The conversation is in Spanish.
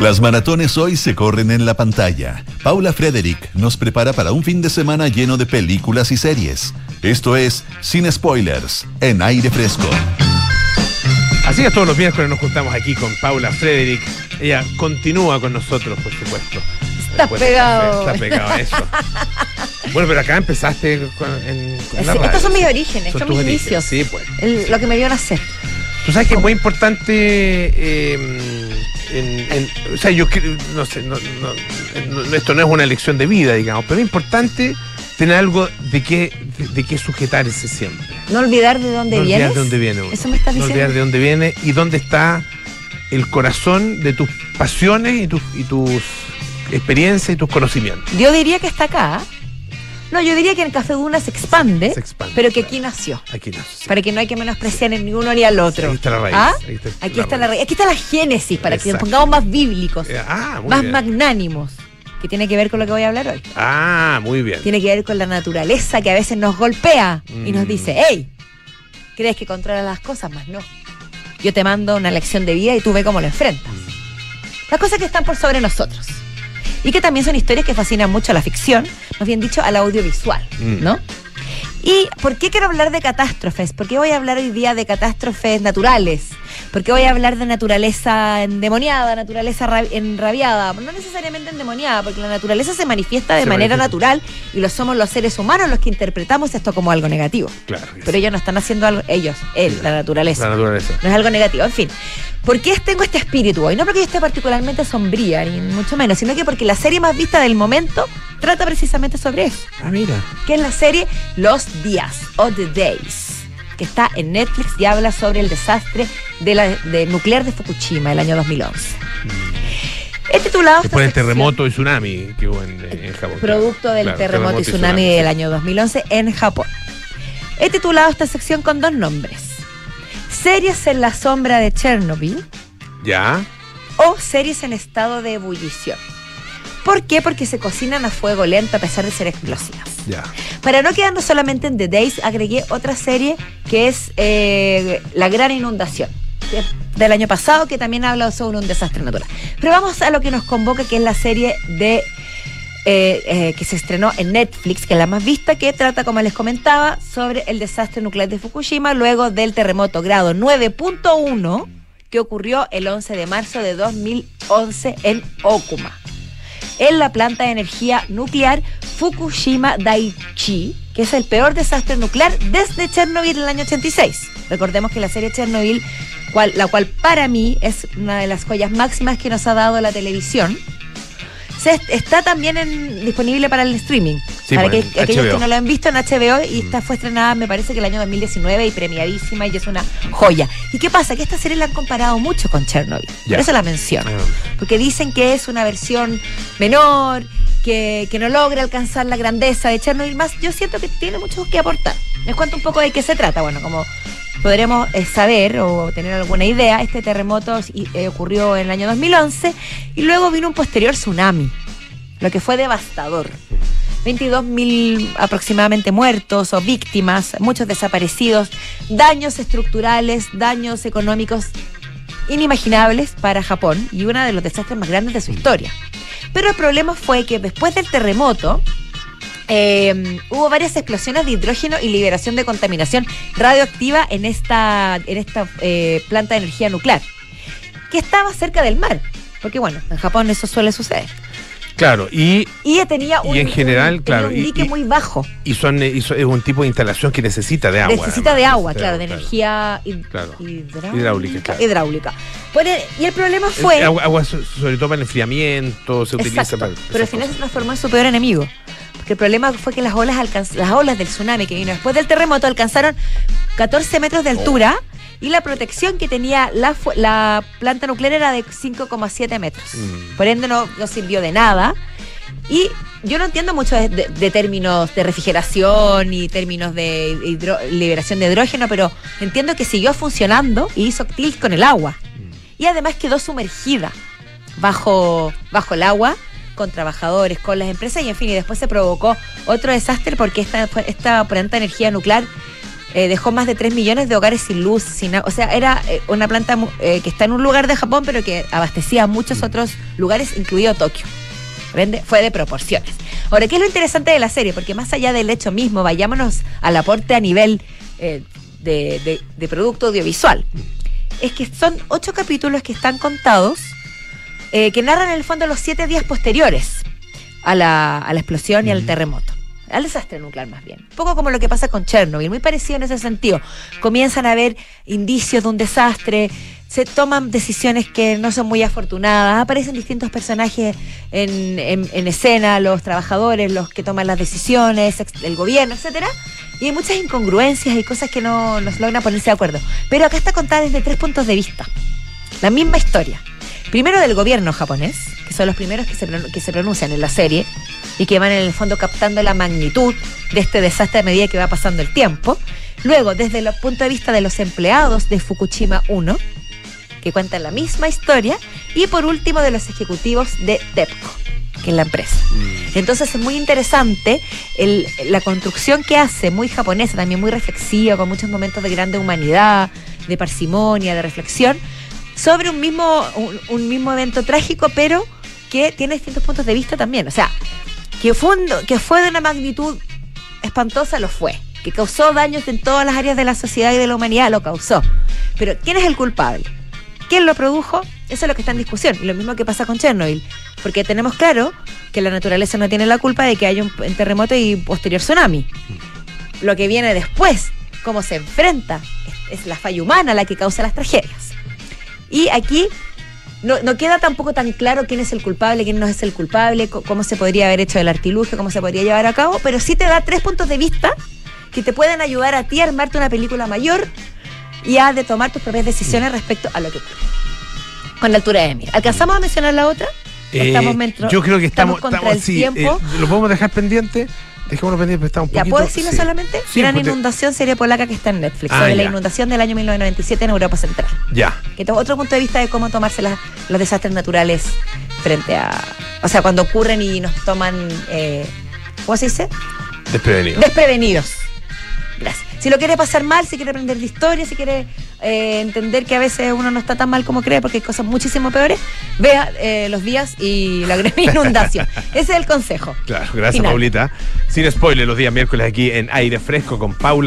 Las maratones hoy se corren en la pantalla. Paula Frederick nos prepara para un fin de semana lleno de películas y series. Esto es Sin Spoilers, en aire fresco. Así es, todos los miércoles nos juntamos aquí con Paula Frederick. Ella continúa con nosotros, por supuesto. Está Después de- pegado. Está pegado a eso. Bueno, pero acá empezaste con, en, con la Sí, radio, estos son mis orígenes, son, tus mis orígenes, inicios. Sí, pues. El- lo que me vio nacer. Tú sabes que es muy importante. eh, en- en- o sea, yo no sé, no, no- no- esto no es una elección de vida, digamos, pero es importante tener algo de qué, de, de qué sujetarse siempre. No olvidar de dónde no olvidar vienes. de dónde viene uno. Eso me estás No diciendo. olvidar de dónde viene y dónde está el corazón de tus pasiones y tus, y tus experiencias y tus conocimientos. Yo diría que está acá. No, yo diría que en Café Duna se expande, Se expande, pero que aquí nació. Aquí sí. Para que no hay que menospreciar en ni uno ni al otro. Ahí está la raíz. ¿Ah? Ahí está Aquí la está la raíz. Aquí está la génesis, para que nos pongamos más bíblicos, Eh, Ah, más bien. magnánimos, que tiene que ver con lo que voy a hablar hoy. Ah, muy bien. Tiene que ver con la naturaleza que a veces nos golpea y nos Mm. dice, hey, crees que controlas las cosas, más no. Yo te mando una lección de vida y tú ve cómo lo enfrentas. Las cosas que están por sobre nosotros. Y que también son historias que fascinan mucho a la ficción, más bien dicho, al audiovisual, Mm. ¿no? ¿Y por qué quiero hablar de catástrofes? ¿Por qué voy a hablar hoy día de catástrofes naturales? ¿Por qué voy a hablar de naturaleza endemoniada, naturaleza ra- enrabiada? No necesariamente endemoniada, porque la naturaleza se manifiesta de Se manera manifiesta. natural y lo somos los seres humanos los que interpretamos esto como algo negativo. Claro. Pero sí. ellos no están haciendo algo, ellos, él, la naturaleza. La naturaleza. No es algo negativo. En fin, ¿por qué tengo este espíritu hoy? No porque yo esté particularmente sombría, ni mucho menos, sino que porque la serie más vista del momento trata precisamente sobre eso. Ah, mira. Que es la serie Los Días o The Days, que está en Netflix y habla sobre el desastre de la, de nuclear de Fukushima el año 2011. He titulado Después del terremoto y tsunami que hubo en, en Japón. producto del Claro, terremoto y tsunami del año 2011 en Japón. He titulado esta sección con dos nombres. Series en la sombra de Chernobyl Ya. o series en estado de ebullición. ¿Por qué? Porque se cocinan a fuego lento a pesar de ser explosivas. Ya. Para no quedarnos solamente en The Days, agregué otra serie que es eh, La Gran Inundación, del año pasado, que también habla sobre un desastre natural. Pero vamos a lo que nos convoca, que es la serie de eh, eh, que se estrenó en Netflix, que es la más vista, que trata, como les comentaba, sobre el desastre nuclear de Fukushima luego del terremoto grado 9.1 que ocurrió el 11 de marzo de 2011 en Okuma en la planta de energía nuclear Fukushima Daiichi, que es el peor desastre nuclear desde Chernobyl en el año 86. Recordemos que la serie Chernobyl, cual- la cual para mí es una de las joyas máximas que nos ha dado la televisión, se, está también en- disponible para el streaming. Sí, para pues, que, aquellos que no lo han visto en HBO y esta fue estrenada me parece que el año 2019 y premiadísima y es una joya. ¿Y qué pasa? Que esta serie la han comparado mucho con Chernobyl. Ya. Por eso la menciono Ah, porque dicen que es una versión menor, que, que no logra alcanzar la grandeza de Chernobyl más. Yo siento que tiene mucho que aportar. Les cuento un poco de qué se trata. Bueno, como podremos eh, saber o tener alguna idea, este terremoto eh, ocurrió en el año 2011 y luego vino un posterior tsunami, lo que fue devastador. 22.000 aproximadamente muertos o víctimas, muchos desaparecidos, daños estructurales, daños económicos inimaginables para Japón y uno de los desastres más grandes de su historia. Pero el problema fue que después del terremoto eh, hubo varias explosiones de hidrógeno y liberación de contaminación radioactiva en esta, en esta eh, planta de energía nuclear, que estaba cerca del mar. Porque bueno, en Japón eso suele suceder. Claro, y, Y tenía Y un, en general, un- tenía claro, un y- dique y- muy bajo. y son, y son- es un tipo de instalación que necesita de agua. Necesita además. de agua, Necesita claro, de claro. energía hid- Claro. hidráulica. Hidráulica, claro. hidráulica. Pone- y el problema fue... agua, agua so- sobre todo para el enfriamiento, se utiliza para. pero al final se transformó en su peor enemigo. El problema fue que las olas, alcanz- las olas del tsunami que vino después del terremoto alcanzaron 14 metros de altura y la protección que tenía la, la planta nuclear era de 5,7 metros. Mm. Por ende no, no sirvió de nada. Y yo no entiendo mucho de, de- de términos de refrigeración y términos de hidro- liberación de hidrógeno, pero entiendo que siguió funcionando y hizo tilt con el agua. Y además quedó sumergida bajo, bajo el agua con trabajadores, con las empresas y en fin, y después se provocó otro desastre porque esta, esta planta de energía nuclear eh, dejó más de 3 millones de hogares sin luz, sin o sea, era eh, una planta eh, que está en un lugar de Japón, pero que abastecía a muchos otros lugares, incluido Tokio. ¿Vende? Fue de proporciones. Ahora, ¿qué es lo interesante de la serie? Porque más allá del hecho mismo, vayámonos al aporte a nivel eh, de, de- de producto audiovisual. Es que son ocho capítulos que están contados, eh, que narran en el fondo los siete días posteriores a la, a la explosión y al terremoto. Al desastre nuclear más bien. Un poco como lo que pasa con Chernobyl, muy parecido en ese sentido. Comienzan a haber indicios de un desastre, se toman decisiones que no son muy afortunadas, aparecen distintos personajes en, en- en escena, los trabajadores, los que toman las decisiones, el gobierno, etcétera. Y hay muchas incongruencias y cosas que no nos logran ponerse de acuerdo. Pero acá está contada desde tres puntos de vista. La misma historia. Primero del gobierno japonés, que son los primeros que se, que se pronuncian en la serie y que van en el fondo captando la magnitud de este desastre a medida que va pasando el tiempo. Luego, desde el punto de vista de los empleados de Fukushima 1, que cuentan la misma historia. Y por último, de los ejecutivos de TEPCO, que es la empresa. Entonces es muy interesante el- la construcción que hace, muy japonesa, también muy reflexiva, con muchos momentos de grande humanidad, de parsimonia, de reflexión, sobre un mismo, un, mismo evento trágico, pero que tiene distintos puntos de vista también. O sea, que fue, un- que fue de una magnitud espantosa, lo fue. Que causó daños en todas las áreas de la sociedad y de la humanidad, lo causó. Pero ¿quién es el culpable? ¿Quién lo produjo? Eso es lo que está en discusión. Y lo mismo que pasa con Chernobyl. Porque tenemos claro que la naturaleza no tiene la culpa de que haya un terremoto y posterior tsunami. Lo que viene después, cómo se enfrenta, es la falla humana la que causa las tragedias. Y aquí no, no queda tampoco tan claro quién es el culpable, quién no es el culpable, cómo se podría haber hecho el artilugio, cómo se podría llevar a cabo, pero sí te da tres puntos de vista que te pueden ayudar a ti a armarte una película mayor y a de tomar tus propias decisiones respecto a lo que ocurre. Con la altura de mira. ¿Alcanzamos a mencionar la otra? ¿O Eh, estamos yo creo que estamos, contra estamos el sí, tiempo. eh, lo podemos dejar pendiente. Dejémoslo pendiente, pero está un ¿Ya poquito. puedo decirlo sí. solamente? Sí, Gran inundación, serie polaca que está en Netflix, Ah, sobre la ya. inundación del año 1997 en Europa Central. Ya. Que otro punto de vista de cómo tomarse las- los desastres naturales frente a. O sea, cuando ocurren y nos toman. eh, ¿Cómo se dice? Desprevenido. Desprevenidos. Si lo quiere pasar mal, si quiere aprender de historia, si quiere eh, entender que a veces uno no está tan mal como cree porque hay cosas muchísimo peores, vea eh, los días y la gran inundación. Ese es el consejo. Claro, gracias, Final. Paulita. Sin spoiler, los días miércoles aquí en Aire Fresco con Paula.